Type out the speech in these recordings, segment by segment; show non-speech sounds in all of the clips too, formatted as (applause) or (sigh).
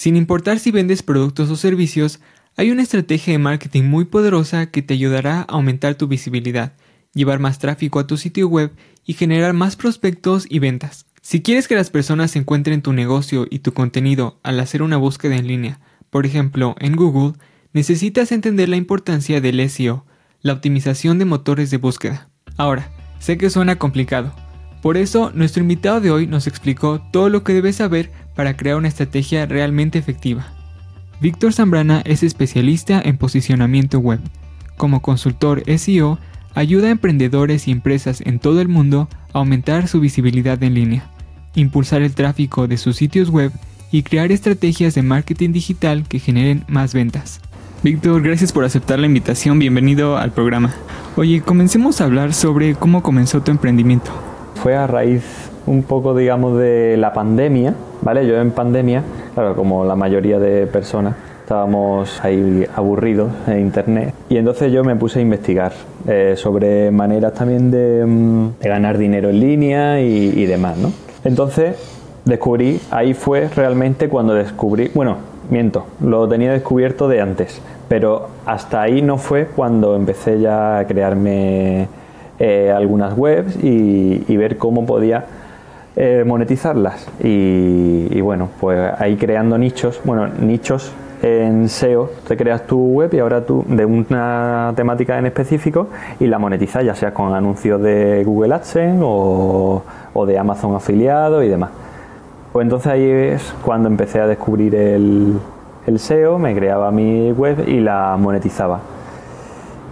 Sin importar si vendes productos o servicios, hay una estrategia de marketing muy poderosa que te ayudará a aumentar tu visibilidad, llevar más tráfico a tu sitio web y generar más prospectos y ventas. Si quieres que las personas encuentren tu negocio y tu contenido al hacer una búsqueda en línea, por ejemplo en Google, necesitas entender la importancia del SEO, la optimización de motores de búsqueda. Ahora, sé que suena complicado, por eso nuestro invitado de hoy nos explicó todo lo que debes saber para crear una estrategia realmente efectiva. Víctor Zambrana es especialista en posicionamiento web. Como consultor SEO, ayuda a emprendedores y empresas en todo el mundo a aumentar su visibilidad en línea, impulsar el tráfico de sus sitios web y crear estrategias de marketing digital que generen más ventas. Víctor, gracias por aceptar la invitación, bienvenido al programa. Oye, comencemos a hablar sobre cómo comenzó tu emprendimiento. Fue a raíz un poco, digamos, de la pandemia, ¿vale? Yo en pandemia, claro, como la mayoría de personas, estábamos ahí aburridos en internet y entonces yo me puse a investigar eh, sobre maneras también de, mm, ganar dinero en línea y demás, ¿no? Entonces descubrí, ahí fue realmente cuando descubrí, bueno, miento, lo tenía descubierto de antes, pero hasta ahí no fue cuando empecé ya a crearme eh, algunas webs y, ver cómo podía eh, monetizarlas. Y, bueno, pues ahí creando nichos, bueno, nichos en SEO, te creas tu web y ahora tú de una temática en específico y la monetizas ya sea con anuncios de Google AdSense o, de Amazon afiliado y demás. Pues entonces ahí es cuando empecé a descubrir el, el SEO, me creaba mi web y la monetizaba.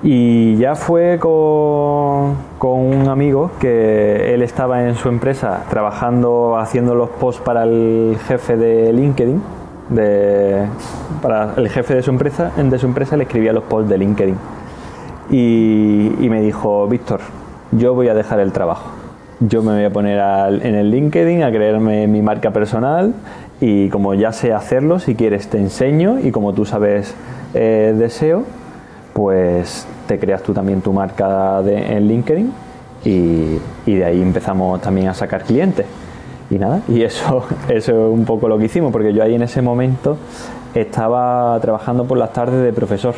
Y ya fue con, un amigo que él estaba en su empresa trabajando, haciendo los posts para el jefe de LinkedIn. De, para el jefe de su empresa, de su empresa le escribía los posts de LinkedIn. Y, y me dijo, Víctor, yo voy a dejar el trabajo. Yo me voy a poner en el LinkedIn a crearme mi marca personal y como ya sé hacerlo, si quieres te enseño y como tú sabes eh, deseo, pues te creas tú también tu marca de, en LinkedIn y, de ahí empezamos también a sacar clientes. Y nada, y eso, (laughs) eso es un poco lo que hicimos, porque yo ahí en ese momento estaba trabajando por las tardes de profesor,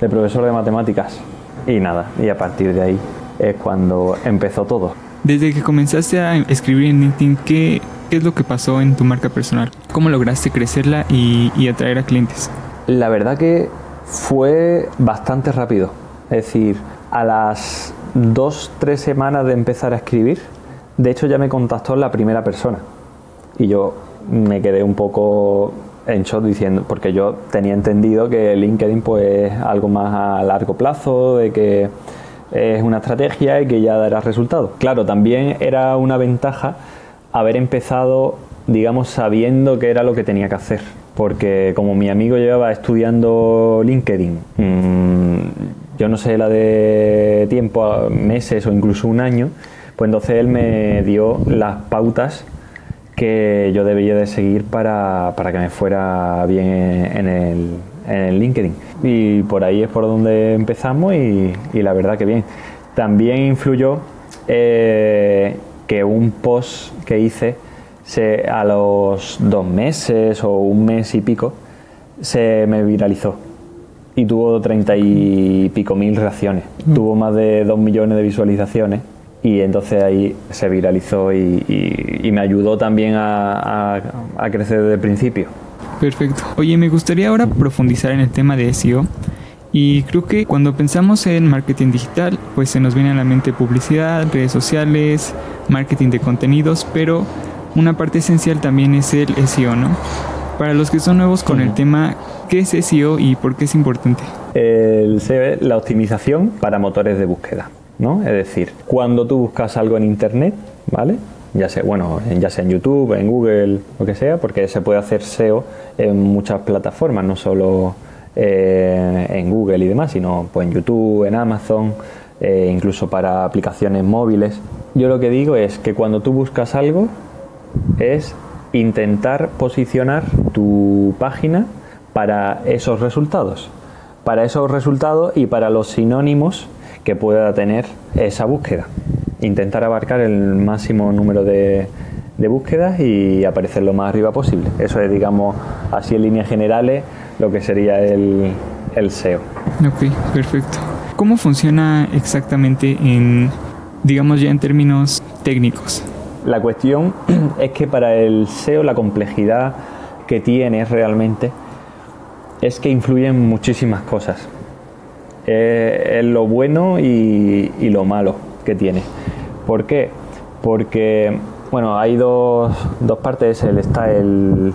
de profesor de matemáticas. Y nada, y a partir de ahí es cuando empezó todo. Desde que comenzaste a escribir en LinkedIn, ¿qué, es lo que pasó en tu marca personal? ¿Cómo lograste crecerla y, y atraer a clientes? La verdad que fue bastante rápido. Es decir, a las dos, tres semanas de empezar a escribir, de hecho ya me contactó la primera persona. Y yo me quedé un poco en shock diciendo, porque yo tenía entendido que LinkedIn pues algo más a largo plazo, de que es una estrategia y que ya dará resultados. Claro, también era una ventaja haber empezado, digamos, sabiendo qué era lo que tenía que hacer porque como mi amigo llevaba estudiando LinkedIn, mm, yo no sé la de tiempo, meses o incluso un año, pues entonces él me dio las pautas que yo debía de seguir para, que me fuera bien en el, en LinkedIn. Y por ahí es por donde empezamos y, la verdad que bien. También influyó eh, que un post que hice se, a los dos meses o un mes y pico se me viralizó y tuvo treinta y pico mil reacciones. Mm. Tuvo más de dos millones de visualizaciones y entonces ahí se viralizó y, me ayudó también a, a, crecer desde el principio. Perfecto. Oye, me gustaría ahora profundizar en el tema de SEO. Y creo que cuando pensamos en marketing digital, pues se nos viene a la mente publicidad, redes sociales, marketing de contenidos, pero una parte esencial también es el SEO, ¿no? Para los que son nuevos con el tema, ¿qué es SEO y por qué es importante? El SEO es la optimización para motores de búsqueda, ¿no? Es decir, cuando tú buscas algo en Internet, ¿vale? Ya sea, bueno, ya sea en YouTube, en Google, lo que sea, porque se puede hacer SEO en muchas plataformas, no solo eh, en Google y demás, sino pues, en YouTube, en Amazon, eh, incluso para aplicaciones móviles. Yo lo que digo es que cuando tú buscas algo, es intentar posicionar tu página para esos resultados, para esos resultados y para los sinónimos que pueda tener esa búsqueda. Intentar abarcar el máximo número de, de búsquedas y aparecer lo más arriba posible. Eso es, digamos, así en líneas generales, lo que sería el, el SEO. Ok, perfecto. ¿Cómo funciona exactamente en, digamos ya en términos técnicos? La cuestión (clears throat) es que para el SEO la complejidad que tiene realmente es que influyen muchísimas cosas. es lo bueno y, lo malo que tiene. ¿Por qué? Porque, bueno, hay dos, dos partes. Está el,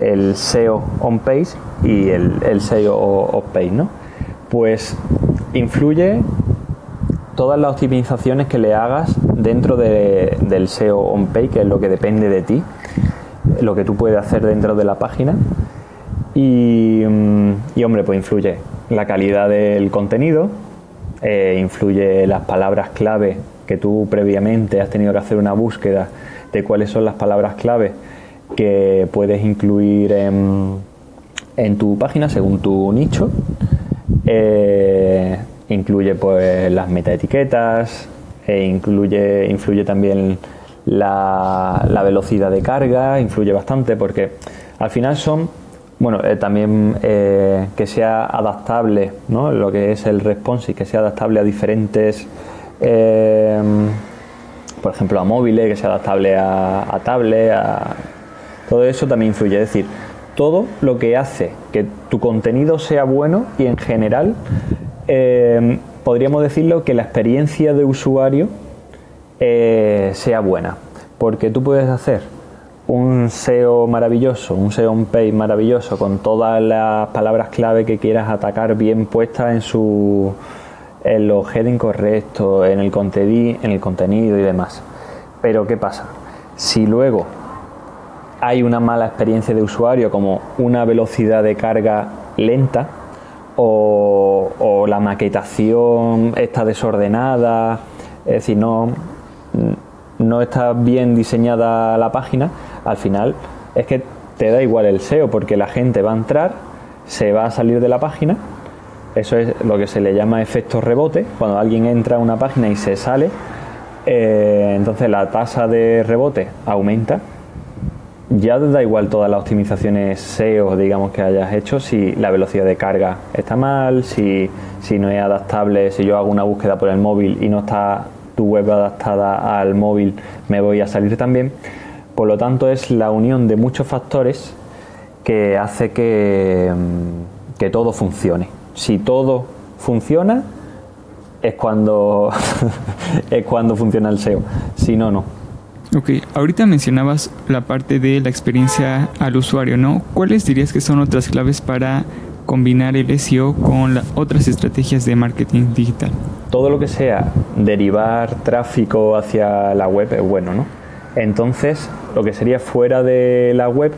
el SEO on-page y el, el SEO off-page, ¿no? Pues influye todas las optimizaciones que le hagas dentro del SEO on-page, que es lo que depende de ti, lo que tú puedes hacer dentro de la página. Y, mm, hombre, pues influye la calidad del contenido, eh, influye las palabras clave que tú previamente has tenido que hacer una búsqueda de cuáles son las palabras clave que puedes incluir en, en tu página según tu nicho. Eh, incluye pues las metaetiquetas, e incluye, influye también la, velocidad de carga, influye bastante porque al final son, bueno, eh, también eh, que sea adaptable, ¿no? Lo que es el responsive, que sea adaptable a diferentes, por ejemplo, a móviles, que sea adaptable a, a tablet, a, todo eso también influye. Es decir, todo lo que hace que tu contenido sea bueno y en general eh, podríamos decirlo que la experiencia de usuario eh, sea buena. Porque tú puedes hacer un SEO maravilloso, un SEO on page maravilloso con todas las palabras clave que quieras atacar bien puestas en su en los heading correctos, en el, en el contenido y demás. Pero ¿qué pasa? Si luego hay una mala experiencia de usuario como una velocidad de carga lenta o, la maquetación está desordenada, es decir, no, no está bien diseñada la página, al final es que te da igual el SEO porque la gente va a entrar, se va a salir de la página, eso es lo que se le llama efecto rebote, cuando alguien entra a una página y se sale, eh, entonces la tasa de rebote aumenta ya da igual todas las optimizaciones SEO, digamos, que hayas hecho, si la velocidad de carga está mal, si, no es adaptable, si yo hago una búsqueda por el móvil y no está tu web adaptada al móvil, me voy a salir también. Por lo tanto, es la unión de muchos factores que hace que, mm, que todo funcione. Si todo funciona, es cuando, (laughs) es cuando funciona el SEO. Si no, no. Ok, ahorita mencionabas la parte de la experiencia al usuario, ¿no? ¿Cuáles dirías que son otras claves para combinar el SEO con otras estrategias de marketing digital? Todo lo que sea derivar tráfico hacia la web es bueno, ¿no? Entonces, lo que sería fuera de la web,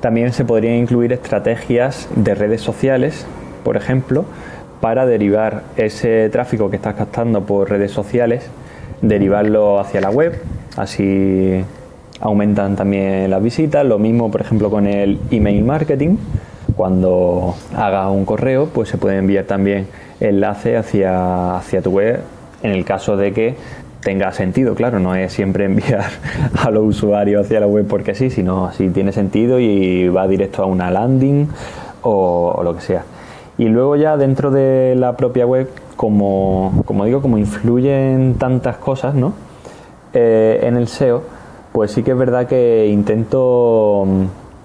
también se podrían incluir estrategias de redes sociales, por ejemplo, para derivar ese tráfico que estás captando por redes sociales, derivarlo hacia la web así aumentan también las visitas. Lo mismo, por ejemplo, con el email marketing. Cuando hagas un correo, pues se puede enviar también enlace hacia, hacia tu web en el caso de que tenga sentido, claro, no es siempre enviar (laughs) a los usuarios hacia la web porque sí, sino si tiene sentido y va directo a una landing o, o, lo que sea. Y luego ya dentro de la propia web, como, como digo, como influyen tantas cosas, ¿no? Eh, en el SEO, pues sí que es verdad que intento, mm,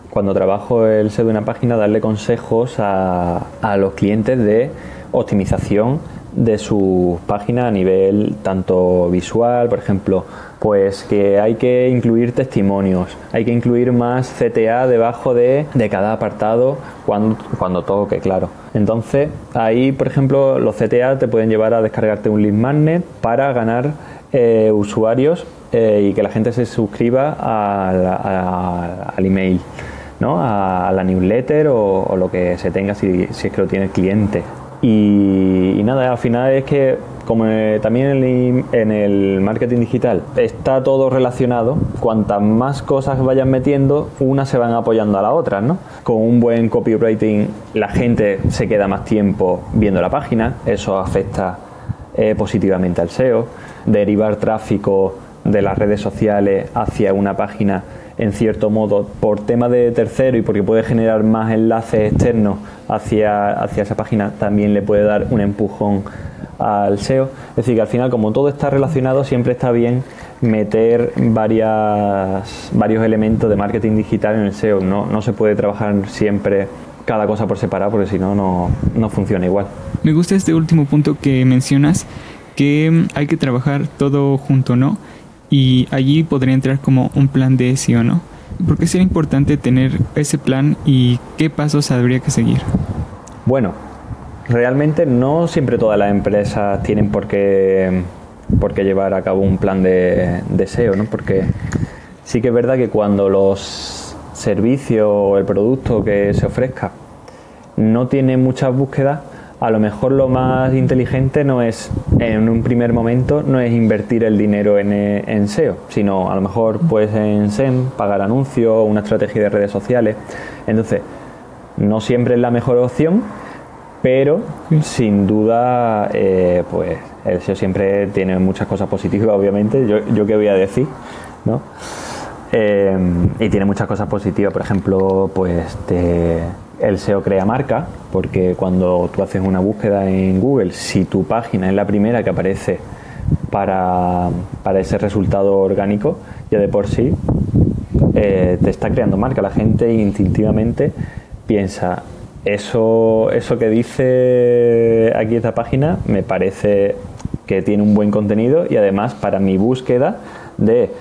cuando trabajo el SEO de una página, darle consejos a, los clientes de optimización de su página a nivel tanto visual, por ejemplo, pues que hay que incluir testimonios, hay que incluir más CTA debajo de, cada apartado cuando, cuando toque, claro. Entonces, ahí, por ejemplo, los CTA te pueden llevar a descargarte un lead magnet para ganar eh, usuarios eh, y que la gente se suscriba al email, ¿no? a, la newsletter o, lo que se tenga si, es que lo tiene el cliente. Y, nada, al final es que como eh, también en el, marketing digital está todo relacionado, cuantas más cosas vayan metiendo, unas se van apoyando a la otra, ¿no? Con un buen copywriting la gente se queda más tiempo viendo la página, eso afecta positivamente al SEO derivar tráfico de las redes sociales hacia una página en cierto modo por tema de tercero y porque puede generar más enlaces externos hacia, hacia esa página, también le puede dar un empujón al SEO. Es decir, que al final, como todo está relacionado, siempre está bien meter varias, varios elementos de marketing digital en el SEO. No, no se puede trabajar siempre cada cosa por separado porque si no, no funciona igual. Me gusta este último punto que mencionas, que hay que trabajar todo junto, ¿no? Y allí podría entrar como un plan de SEO, ¿no? ¿Por qué sería importante tener ese plan y qué pasos habría que seguir? Bueno, realmente no siempre todas las empresas tienen por qué, por qué llevar a cabo un plan de, de SEO, ¿no? Porque sí que es verdad que cuando los servicios o el producto que se ofrezca no tiene muchas búsquedas, a lo mejor lo más inteligente no es, en un primer momento, no es invertir el dinero en, en SEO, sino a lo mejor pues en SEM, pagar anuncios, una estrategia de redes sociales. Entonces, no siempre es la mejor opción, pero sin duda, eh, pues el SEO siempre tiene muchas cosas positivas, obviamente. Yo, yo qué voy a decir, ¿no? Eh, y tiene muchas cosas positivas, por ejemplo, pues el SEO crea marca, porque cuando tú haces una búsqueda en Google, si tu página es la primera que aparece para, ese resultado orgánico, ya de por sí eh, te está creando marca. La gente instintivamente piensa, eso, eso que dice aquí esta página me parece que tiene un buen contenido y además para mi búsqueda de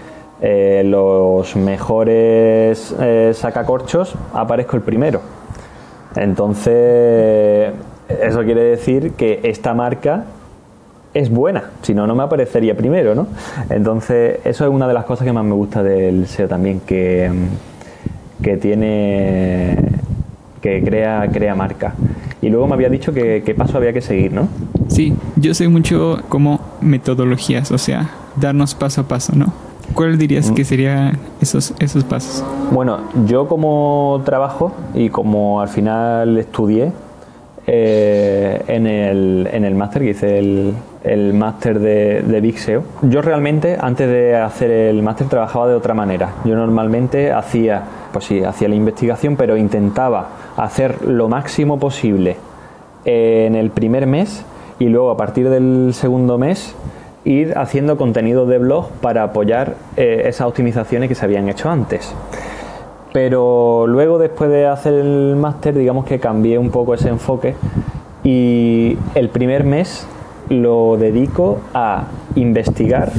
eh, los mejores eh, sacacorchos aparezco el primero. Entonces, eso quiere decir que esta marca es buena, si no, no me aparecería primero, ¿no? Entonces, eso es una de las cosas que más me gusta del SEO también, que, que tiene que crea, crea marca. Y luego me había dicho que qué paso había que seguir, ¿no? Sí, yo sé mucho como metodologías, o sea, darnos paso a paso, ¿no? ¿Cuál dirías que serían esos, esos pasos? Bueno, yo como trabajo y como al final estudié eh, en el, en el máster que hice el, el máster de, de Big SEO, yo realmente antes de hacer el máster trabajaba de otra manera. Yo normalmente hacía, pues sí, hacía la investigación, pero intentaba hacer lo máximo posible en el primer mes y luego a partir del segundo mes ir haciendo contenido de blog para apoyar eh, esas optimizaciones que se habían hecho antes. Pero luego después de hacer el máster, digamos que cambié un poco ese enfoque y el primer mes lo dedico a investigar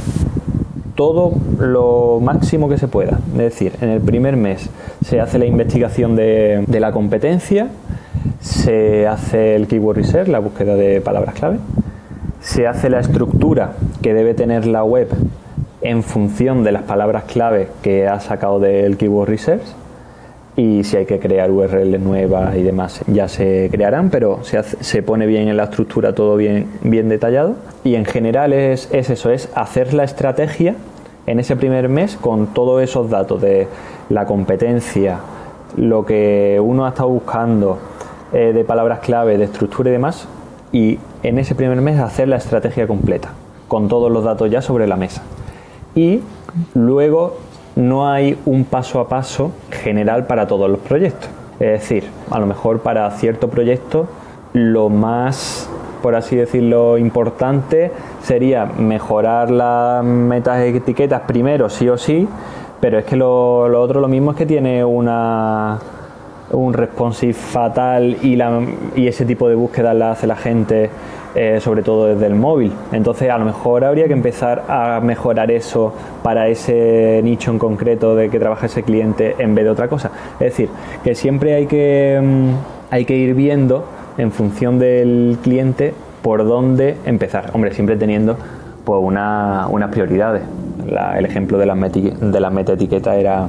todo lo máximo que se pueda. Es decir, en el primer mes se hace la investigación de, de la competencia, se hace el keyword research, la búsqueda de palabras clave, se hace la estructura que debe tener la web en función de las palabras clave que ha sacado del Keyword Research y si hay que crear URL nuevas y demás ya se crearán, pero se, se pone bien en la estructura todo bien, bien detallado. Y en general es, es eso, es hacer la estrategia en ese primer mes con todos esos datos de la competencia, lo que uno ha estado buscando eh, de palabras clave, de estructura y demás, y en ese primer mes hacer la estrategia completa, con todos los datos ya sobre la mesa. Y luego no hay un paso a paso general para todos los proyectos. Es decir, a lo mejor para cierto proyecto lo más, por así decirlo, importante sería mejorar las metas etiquetas primero, sí o sí, pero es que lo, lo otro lo mismo es que tiene una un responsive fatal y, la, y ese tipo de búsquedas la hace la gente eh, sobre todo desde el móvil. Entonces a lo mejor habría que empezar a mejorar eso para ese nicho en concreto de que trabaja ese cliente en vez de otra cosa. Es decir, que siempre hay que, mm, hay que ir viendo en función del cliente por dónde empezar. Hombre, siempre teniendo pues una, unas prioridades. el ejemplo de las, de las meta etiquetas era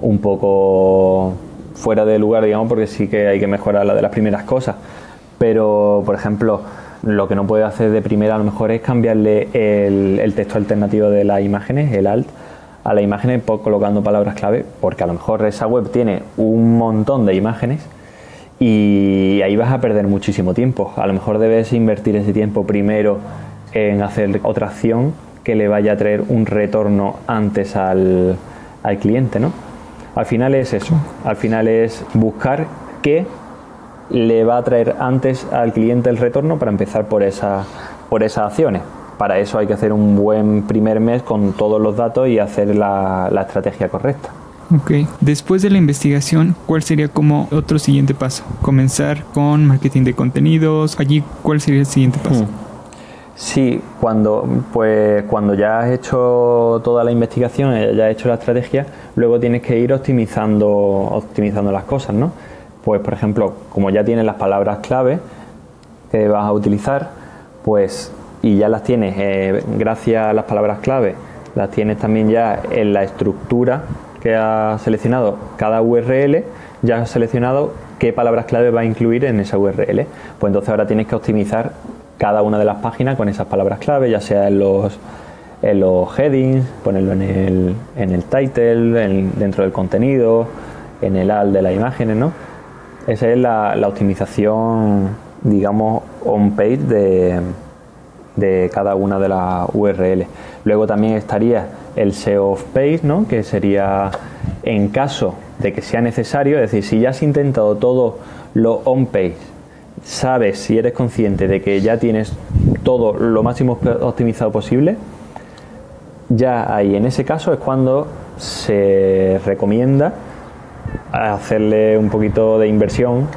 un poco fuera de lugar, digamos, porque sí que hay que mejorar la de las primeras cosas. Pero, por ejemplo, lo que no puede hacer de primera a lo mejor es cambiarle el, texto alternativo de las imágenes, el alt, a las imágenes colocando palabras clave, porque a lo mejor esa web tiene un montón de imágenes y ahí vas a perder muchísimo tiempo. A lo mejor debes invertir ese tiempo primero en hacer otra acción que le vaya a traer un retorno antes al, al cliente, ¿no? Al final es eso, al final es buscar qué le va a traer antes al cliente el retorno para empezar por, esa, por esas acciones. Para eso hay que hacer un buen primer mes con todos los datos y hacer la, la estrategia correcta. Ok. Después de la investigación, ¿cuál sería como otro siguiente paso? Comenzar con marketing de contenidos. Allí, ¿cuál sería el siguiente paso? Hmm. Sí, cuando, pues, cuando ya has hecho toda la investigación, eh, ya has hecho la estrategia, luego tienes que ir optimizando, optimizando las cosas, ¿no? Pues, por ejemplo, como ya tienes las palabras clave que vas a utilizar, pues, y ya las tienes eh, gracias a las palabras clave, las tienes también ya en la estructura que has seleccionado cada URL, ya has seleccionado qué palabras clave va a incluir en esa URL. Pues entonces ahora tienes que optimizar cada una de las páginas con esas palabras clave, ya sea en los, en los headings, ponerlo en el, en el title, dentro del contenido, en el alt de las imágenes, ¿no? Esa es la, optimización, digamos, on-page de, de cada una de las URL. Luego también estaría el SEO off-page, ¿no? que sería en caso de que sea necesario, es decir, si ya has intentado todo lo on-page sabes, si eres consciente de que ya tienes todo lo máximo optimizado posible, ya ahí en ese caso es cuando se recomienda hacerle un poquito de inversión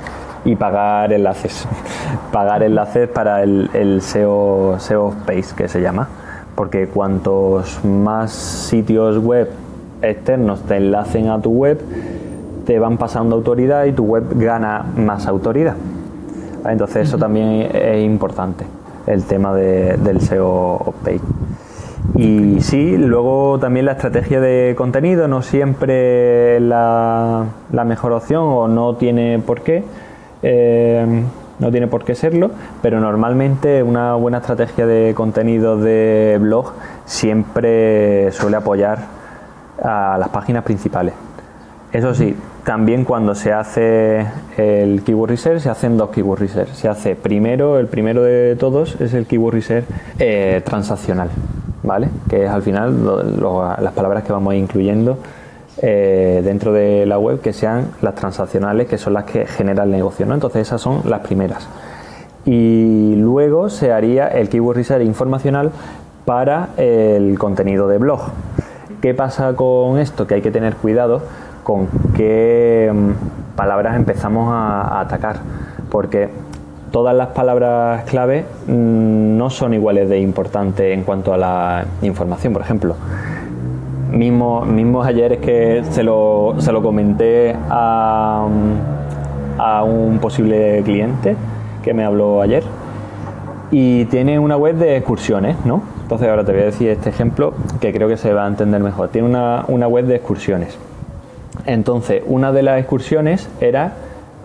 y pagar enlaces. (laughs) pagar enlaces para el, SEO, SEO Space que se llama. Porque cuantos más sitios web externos te enlacen a tu web, te van pasando autoridad y tu web gana más autoridad. Entonces eso también es importante, el tema del SEO page. Y sí, luego también la estrategia de contenido no siempre es la, mejor opción o no tiene por qué. Eh, no tiene por qué serlo, pero normalmente una buena estrategia de contenido de blog siempre suele apoyar a las páginas principales. Eso sí, también cuando se hace el keyword research, se hacen dos keyword research. Se hace primero, el primero de todos es el keyword research eh, transaccional, ¿vale? Que es al final las palabras que vamos incluyendo eh, dentro de la web que sean las transaccionales, que son las que generan el negocio, ¿no? Entonces esas son las primeras. Y luego se haría el keyword research informacional para el contenido de blog. ¿Qué pasa con esto? Que hay que tener cuidado con qué mm, palabras empezamos a, atacar, porque todas las palabras clave mm, no son iguales de importantes en cuanto a la información, por ejemplo. Mismo, ayer es que se lo, se lo comenté a, mm, a un posible cliente que me habló ayer y tiene una web de excursiones, ¿no? Entonces ahora te voy a decir este ejemplo que creo que se va a entender mejor. Tiene una, una web de excursiones entonces, una de las excursiones era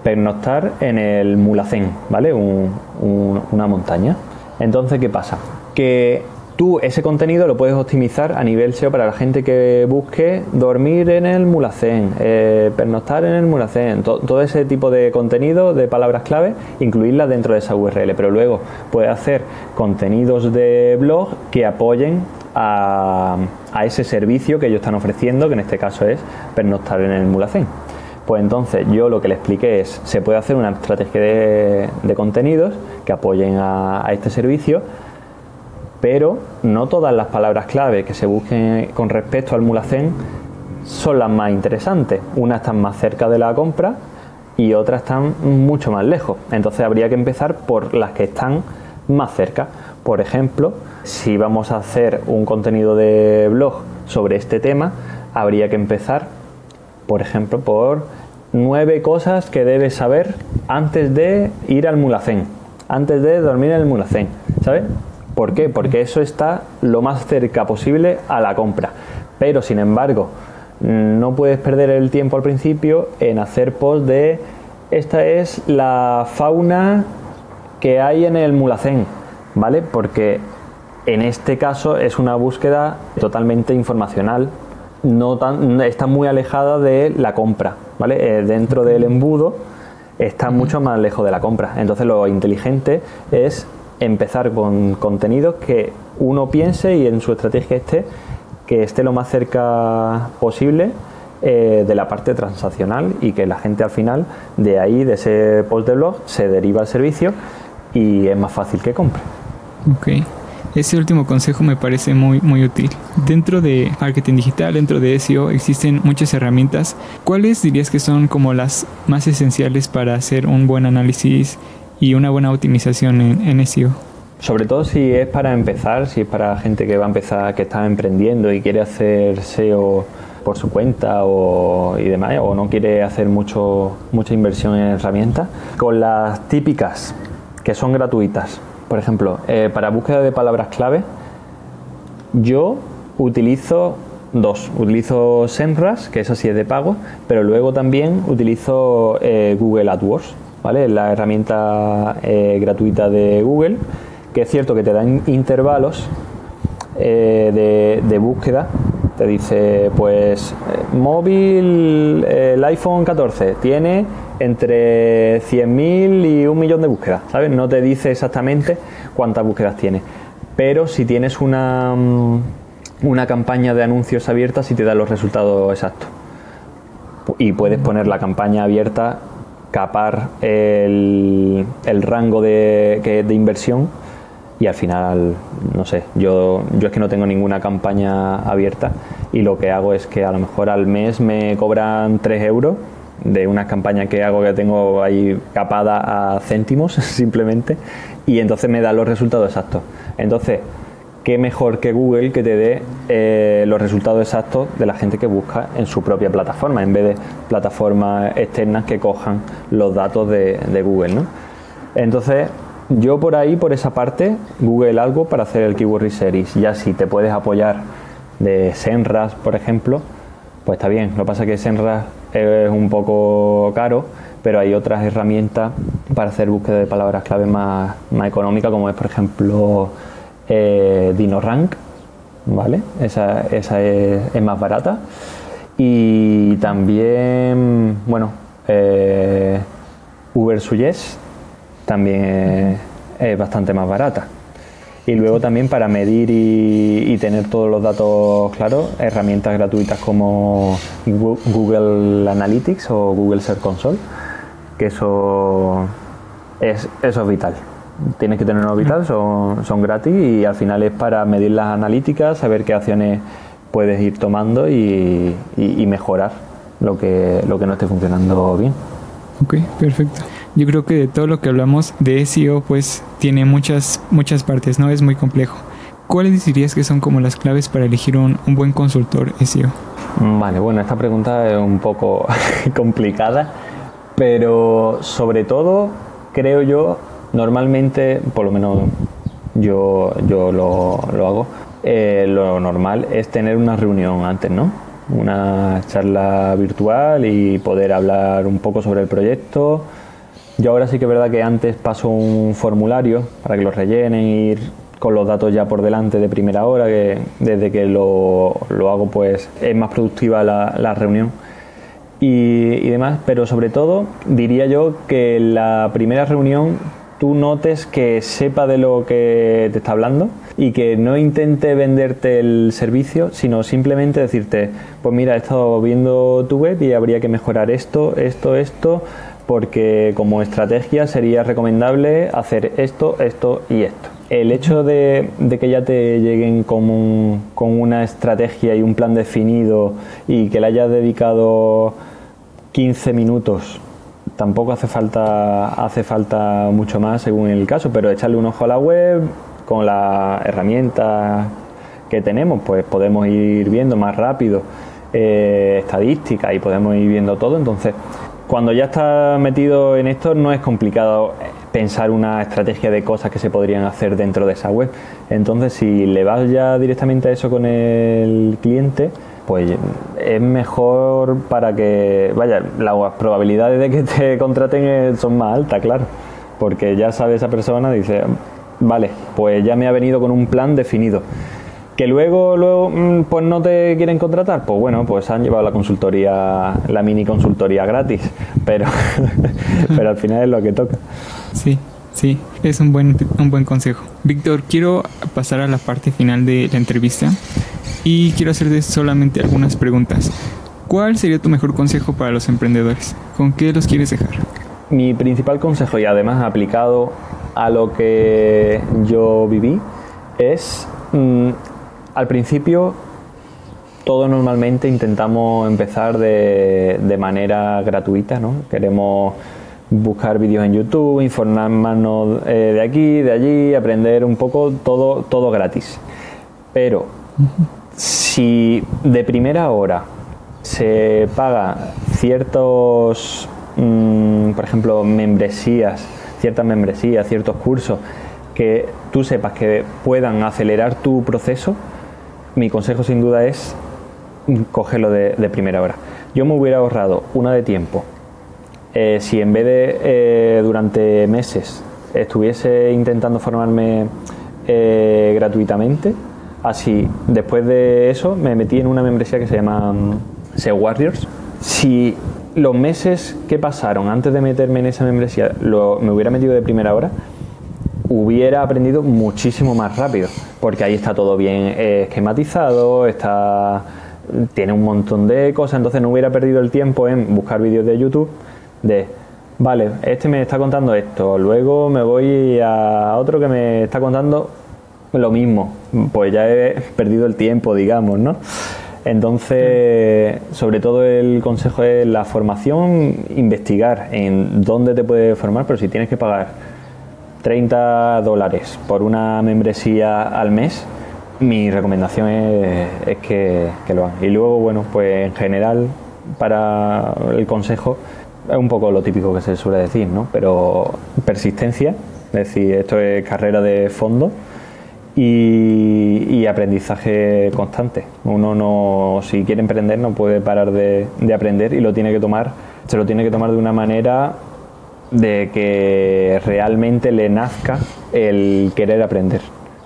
pernoctar en el Mulacén, ¿vale? una montaña. Entonces, ¿qué pasa? Que tú ese contenido lo puedes optimizar a nivel SEO para la gente que busque dormir en el Mulacén, eh, pernoctar en el Mulacén, todo ese tipo de contenido, de palabras clave, incluirlas dentro de esa URL. Pero luego puedes hacer contenidos de blog que apoyen a, ese servicio que ellos están ofreciendo, que en este caso es pernoctar en el Mulacén. Pues entonces yo lo que le expliqué es, se puede hacer una estrategia de, contenidos que apoyen a, este servicio, pero no todas las palabras clave que se busquen con respecto al Mulacén son las más interesantes. Unas están más cerca de la compra y otras están mucho más lejos. Entonces habría que empezar por las que están más cerca. Por ejemplo, si vamos a hacer un contenido de blog sobre este tema, habría que empezar, por ejemplo, por nueve cosas que debes saber antes de ir al mulacén, antes de dormir en el mulacén, ¿sabes? ¿Por qué? Porque eso está lo más cerca posible a la compra. Pero, sin embargo, no puedes perder el tiempo al principio en hacer post de esta es la fauna que hay en el mulacén, ¿vale? Porque en este caso es una búsqueda totalmente informacional, no tan, está muy alejada de la compra, ¿vale? Eh, dentro del embudo está mucho más lejos de la compra. Entonces lo inteligente es empezar con contenidos que uno piense y en su estrategia esté que esté lo más cerca posible eh, de la parte transaccional y que la gente al final de ahí, de ese post de blog, se deriva al servicio y es más fácil que compre. Ok. Ese último consejo me parece muy, muy útil. Dentro de marketing digital, dentro de SEO, existen muchas herramientas. ¿Cuáles dirías que son como las más esenciales para hacer un buen análisis y una buena optimización en, SEO? Sobre todo si es para empezar, si es para gente que va a empezar, que está emprendiendo y quiere hacer SEO por su cuenta o, y demás, o no quiere hacer mucho, mucha inversión en herramientas, con las típicas que son gratuitas por ejemplo, eh, para búsqueda de palabras clave, yo utilizo dos. Utilizo SEMrush, que eso sí es de pago, pero luego también utilizo eh, Google AdWords, ¿vale? La herramienta eh, gratuita de Google, que es cierto que te dan intervalos de, de, búsqueda. Te dice, pues, móvil, el iPhone 14 tiene entre 100.000 y un millón de búsquedas, ¿sabes? No te dice exactamente cuántas búsquedas tiene, pero si tienes una, mm, una campaña de anuncios abierta, sí te da los resultados exactos. Y puedes poner la campaña abierta, capar el, el rango de, de inversión y al final, no sé, yo, yo es que no tengo ninguna campaña abierta y lo que hago es que a lo mejor al mes me cobran 3 euros de una campaña que hago que tengo ahí capada a céntimos (laughs) simplemente y entonces me da los resultados exactos. Entonces, qué mejor que Google que te dé eh, los resultados exactos de la gente que busca en su propia plataforma, en vez de plataformas externas que cojan los datos de, Google. ¿no? Entonces, yo por ahí, por esa parte, Google algo para hacer el Keyword Research. Ya si te puedes apoyar de Senras, por ejemplo, pues está bien. Lo que pasa es que Senras es un poco caro, pero hay otras herramientas para hacer búsqueda de palabras clave más, más económica, como es por ejemplo eh, DinoRank, ¿vale? Esa, esa es, más barata. Y también, bueno, eh, Uber también es bastante más barata. Y luego también para medir y, tener todos los datos claros, herramientas gratuitas como Google Analytics o Google Search Console, que eso es, eso es vital. Tienes que tenerlo vital, son, son gratis y al final es para medir las analíticas, saber qué acciones puedes ir tomando y, y mejorar lo que, lo que no esté funcionando bien. Ok, perfecto. Yo creo que de todo lo que hablamos de SEO, pues tiene muchas, muchas partes, ¿no? Es muy complejo. ¿Cuáles dirías que son como las claves para elegir un, un buen consultor SEO? Vale, bueno, esta pregunta es un poco (laughs) complicada, pero sobre todo creo yo, normalmente, por lo menos yo, yo lo, lo hago, eh, lo normal es tener una reunión antes, ¿no? Una charla virtual y poder hablar un poco sobre el proyecto, yo ahora sí que es verdad que antes paso un formulario para que lo rellenen, ir con los datos ya por delante de primera hora, que desde que lo, hago pues es más productiva la, reunión y, y, demás, pero sobre todo diría yo que la primera reunión tú notes que sepa de lo que te está hablando y que no intente venderte el servicio, sino simplemente decirte, pues mira, he estado viendo tu web y habría que mejorar esto, esto, esto, porque como estrategia sería recomendable hacer esto, esto y esto. El hecho de, que ya te lleguen con, una estrategia y un plan definido y que le hayas dedicado 15 minutos, tampoco hace falta, hace falta mucho más según el caso, pero echarle un ojo a la web con las herramientas que tenemos, pues podemos ir viendo más rápido eh, estadísticas y podemos ir viendo todo. Entonces, cuando ya estás metido en esto no es complicado pensar una estrategia de cosas que se podrían hacer dentro de esa web. Entonces, si le vas ya directamente a eso con el cliente, pues es mejor para que, vaya, las probabilidades de que te (laughs) contraten son más altas, claro, porque ya sabe esa persona, dice, vale, pues ya me ha venido con un plan definido. Que luego, luego mm, pues no te quieren contratar, pues bueno, pues han llevado la consultoría, la mini consultoría gratis, pero, (laughs) pero al final es lo que toca. Sí, Sí, es un buen, un buen consejo. Víctor, quiero pasar a la parte final de la entrevista y quiero hacerte solamente algunas preguntas. ¿Cuál sería tu mejor consejo para los emprendedores? ¿Con qué los quieres dejar? Mi principal consejo, y además aplicado a lo que yo viví, es mm, al principio todo normalmente intentamos empezar de, de manera gratuita, ¿no? Queremos buscar vídeos en YouTube, informarnos eh, de aquí, de allí, aprender un poco, todo, todo gratis. Pero si de primera hora se paga ciertos, mm, por ejemplo, membresías, ciertas membresías, ciertos cursos que tú sepas que puedan acelerar tu proceso, mi consejo sin duda es cogerlo de, primera hora. Yo me hubiera ahorrado una de tiempo eh, si en vez de eh, durante meses estuviese intentando formarme eh, gratuitamente, así después de eso me metí en una membresía que se llama mm, SEO Warriors. Si los meses que pasaron antes de meterme en esa membresía me hubiera metido de primera hora, hubiera aprendido muchísimo más rápido, porque ahí está todo bien esquematizado, está tiene un montón de cosas, entonces no hubiera perdido el tiempo en buscar vídeos de YouTube de, vale, este me está contando esto, luego me voy a otro que me está contando lo mismo, pues ya he perdido el tiempo, digamos, ¿no? Entonces, sobre todo el consejo es la formación, investigar en dónde te puedes formar, pero si tienes que pagar 30 dólares por una membresía al mes, mi recomendación es, que, lo hagan. Y luego, bueno, pues en general, para el consejo, es un poco lo típico que se suele decir, ¿no? Pero persistencia, es decir, esto es carrera de fondo y, aprendizaje constante. Uno no, si quiere emprender, no puede parar de, aprender y lo tiene que tomar, se lo tiene que tomar de una manera de que realmente le nazca el querer aprender.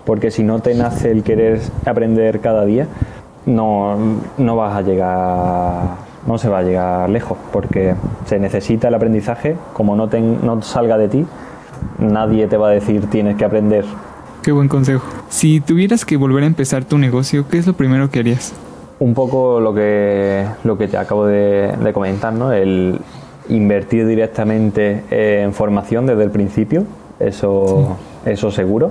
Porque si no te nace el querer aprender cada día, no, no vas a llegar no se va a llegar lejos, porque se necesita el aprendizaje, como no, no salga de ti, nadie te va a decir tienes que aprender. Qué buen consejo. Si tuvieras que volver a empezar tu negocio, ¿qué es lo primero que harías? Un poco lo que, lo que te acabo de, comentar, ¿no? El invertir directamente en formación desde el principio, eso, eso seguro.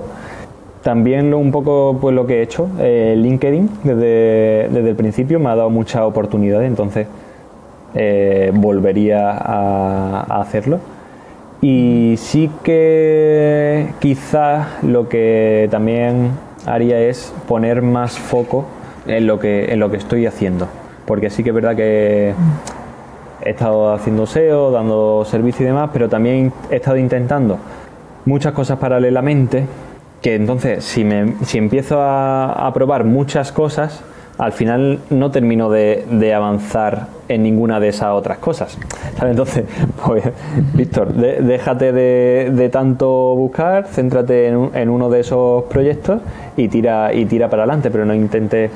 También un poco pues lo que he hecho, eh, LinkedIn desde, desde el principio me ha dado muchas oportunidades, entonces eh, volvería a, hacerlo. Y sí que quizás lo que también haría es poner más foco en lo que, en lo que estoy haciendo. Porque sí que es verdad que he estado haciendo SEO, dando servicio y demás, pero también he estado intentando muchas cosas paralelamente, que entonces si, me, si empiezo a, probar muchas cosas, al final no termino de, avanzar en ninguna de esas otras cosas. Entonces, (laughs) pues, Víctor, déjate de, tanto buscar, céntrate en, uno de esos proyectos y tira, y tira para adelante, pero no intentes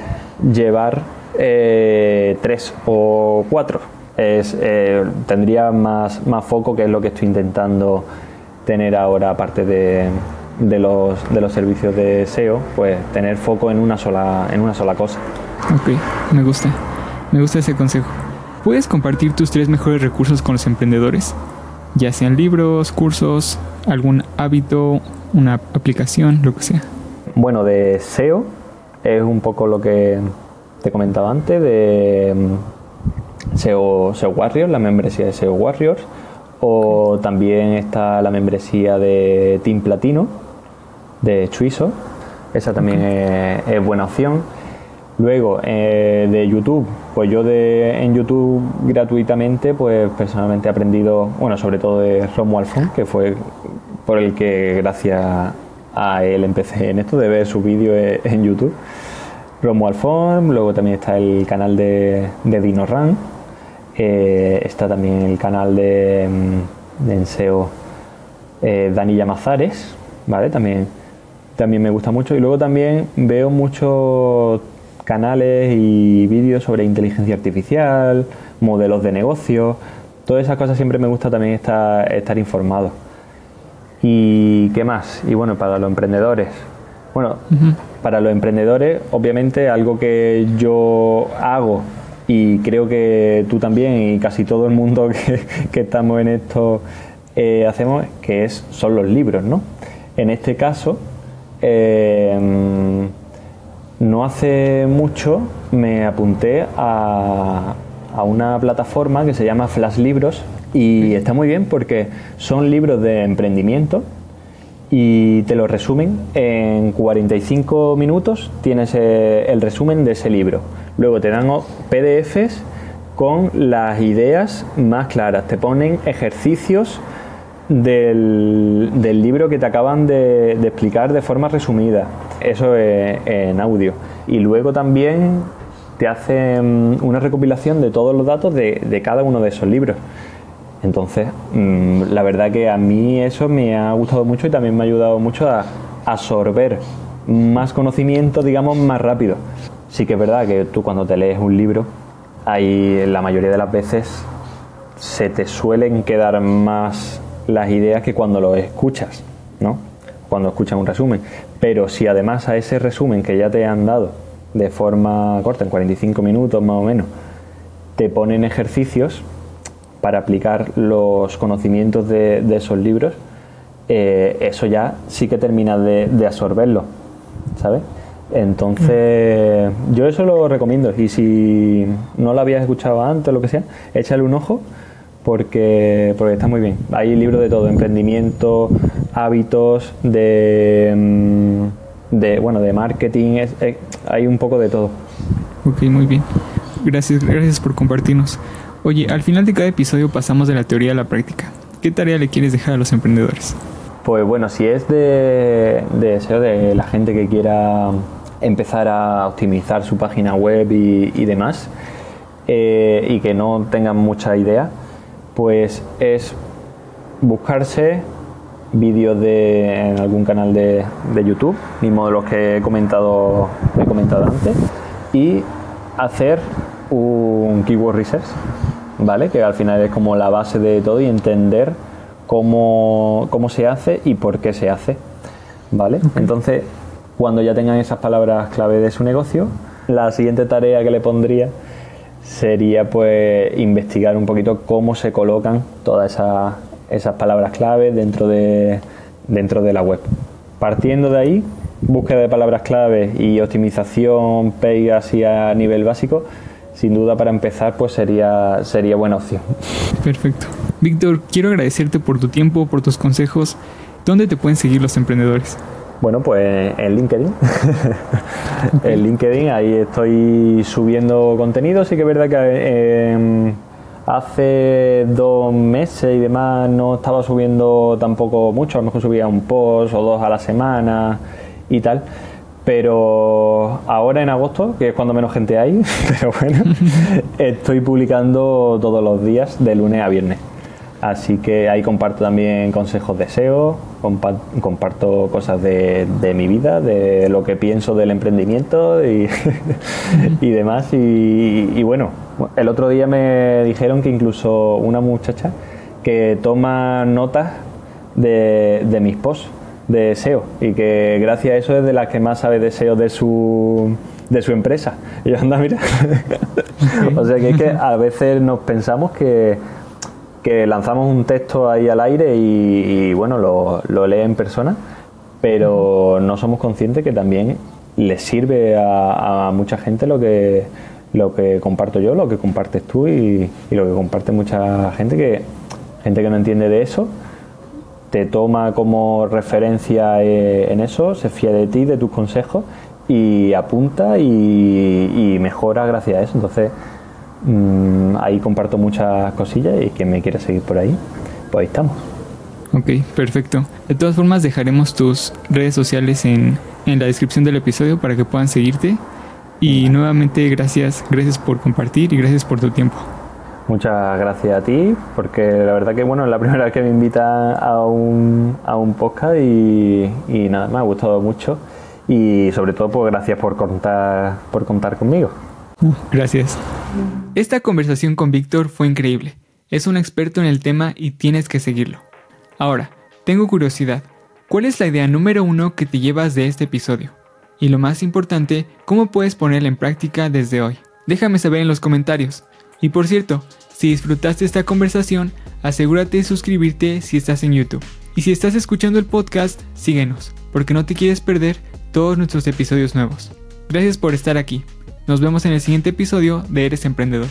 llevar eh, tres o cuatro. Es, eh, tendría más, más foco, que es lo que estoy intentando tener ahora, aparte de, de los, de los servicios de SEO, pues tener foco en una sola, en una sola cosa. Ok, me gusta. Me gusta ese consejo. ¿Puedes compartir tus tres mejores recursos con los emprendedores? Ya sean libros, cursos, algún hábito, una aplicación, lo que sea. Bueno, de SEO es un poco lo que te comentaba antes de SEO, SEO Warriors, la membresía de SEO Warriors, o también está la membresía de Team Platino de Chuiso, esa también es buena opción. Luego, eh, de YouTube, pues yo de, en YouTube gratuitamente, pues personalmente he aprendido, bueno, sobre todo de Romo Alfón, que fue por el que gracias a él empecé en esto, de ver su vídeo e, en YouTube. Romo Alfón, luego también está el canal de, de Dino eh, está también el canal de, mm, de Enseo eh, Danilla Mazares, ¿vale? También, también me gusta mucho. Y luego también veo mucho canales y vídeos sobre inteligencia artificial, modelos de negocio, todas esas cosas siempre me gusta también estar, estar informado. ¿Y qué más? Y bueno, para los emprendedores. Bueno, para los emprendedores, obviamente, algo que yo hago y creo que tú también y casi todo el mundo (laughs) que, estamos en esto eh, hacemos, que es, son los libros, ¿no? En este caso, eh, no hace mucho me apunté a, a una plataforma que se llama Flash Libros y está muy bien porque son libros de emprendimiento y te lo resumen en 45 minutos tienes eh, el resumen de ese libro. Luego te dan PDFs con las ideas más claras, te ponen ejercicios del, libro que te acaban de, explicar de forma resumida, eso es en audio. Y luego también te hacen una recopilación de todos los datos de cada uno de esos libros. Entonces, mm, la verdad que a mí eso me ha gustado mucho y también me ha ayudado mucho a absorber más conocimiento, digamos, más rápido. Sí que es verdad que tú cuando te lees un libro, ahí la mayoría de las veces se te suelen quedar más las ideas que cuando lo escuchas, ¿no? Cuando escuchas un resumen. Pero si además a ese resumen que ya te han dado de forma corta, en 45 minutos más o menos, te ponen ejercicios, para aplicar los conocimientos de, esos libros, eh, eso ya sí que termina de, absorberlo, ¿sabes? Entonces, yo eso lo recomiendo. Y si no lo habías escuchado antes o lo que sea, échale un ojo porque, porque está muy bien. Hay libros de todo, emprendimiento, hábitos, de, mm, de bueno, de marketing, hay un poco de todo. Ok, muy bien. Gracias, gracias por compartirnos. Oye, al final de cada episodio pasamos de la teoría a la práctica. ¿Qué tarea le quieres dejar a los emprendedores? Pues bueno, si es de, deseo de la gente que quiera empezar a optimizar su página web y, demás, eh, y que no tengan mucha idea, pues es buscarse vídeos de, en algún canal de, de, YouTube, mismo de los que he comentado, he comentado antes, y hacer un keyword research, ¿vale? Que al final es como la base de todo y entender cómo, se hace y por qué se hace, ¿vale? Entonces, cuando ya tengan esas palabras clave de su negocio, la siguiente tarea que le pondría sería pues investigar un poquito cómo se colocan todas esas, esas palabras clave dentro de, dentro de la web. Partiendo de ahí, búsqueda de palabras clave y optimización, pay así a nivel básico, sin duda para empezar pues sería, sería buena opción. Perfecto. Víctor, quiero agradecerte por tu tiempo, por tus consejos. ¿Dónde te pueden seguir los emprendedores? Bueno, pues en LinkedIn. (laughs) en LinkedIn ahí estoy subiendo contenido. Sí que es verdad que em, hace dos meses y demás no estaba subiendo tampoco mucho. A lo mejor subía un post o dos a la semana y tal pero ahora en agosto, que es cuando menos gente hay, (laughs) pero bueno, (laughs) estoy publicando todos los días de lunes a viernes. Así que ahí comparto también consejos de SEO, comparto cosas de, mi vida, de lo que pienso del emprendimiento y, (laughs) demás. Y, bueno, el otro día me dijeron que incluso una muchacha que toma notas de, de mis posts de SEO y que gracias a eso es de las que más sabe de SEO de su, de su empresa. Y yo, anda, mira. (laughs) o sea que es que a veces nos pensamos que, que lanzamos un texto ahí al aire y, bueno, lo, lo, lee en persona, pero no somos conscientes que también le sirve a, mucha gente lo que, lo que comparto yo, lo que compartes tú y, y lo que comparte mucha gente que gente que no entiende de eso te toma como referencia eh, en eso, se fía de ti, de tus consejos y apunta y, mejora gracias a eso. Entonces, mm, ahí comparto muchas cosillas y quien me quiera seguir por ahí, pues ahí estamos. Ok, perfecto. De todas formas, dejaremos tus redes sociales en, en la descripción del episodio para que puedan seguirte. Y nuevamente, gracias, gracias por compartir y gracias por tu tiempo. Muchas gracias a ti, porque la verdad que bueno, es la (laughs) primera vez que me invita a un, a un podcast y, nada, me ha gustado mucho y sobre todo pues gracias por contar, por contar conmigo. Gracias. Esta conversación con Víctor fue increíble. Es un experto en el tema y tienes que seguirlo. Ahora, tengo curiosidad. ¿Cuál es la idea número uno que te llevas de este episodio? Y lo más importante, ¿cómo puedes ponerla en práctica desde hoy? Déjame saber en los comentarios. Y por cierto, si disfrutaste esta conversación, asegúrate de suscribirte si estás en YouTube. Y si estás escuchando el podcast, síguenos, porque no te quieres perder todos nuestros episodios nuevos. Gracias por estar aquí. Nos vemos en el siguiente episodio de Eres Emprendedor.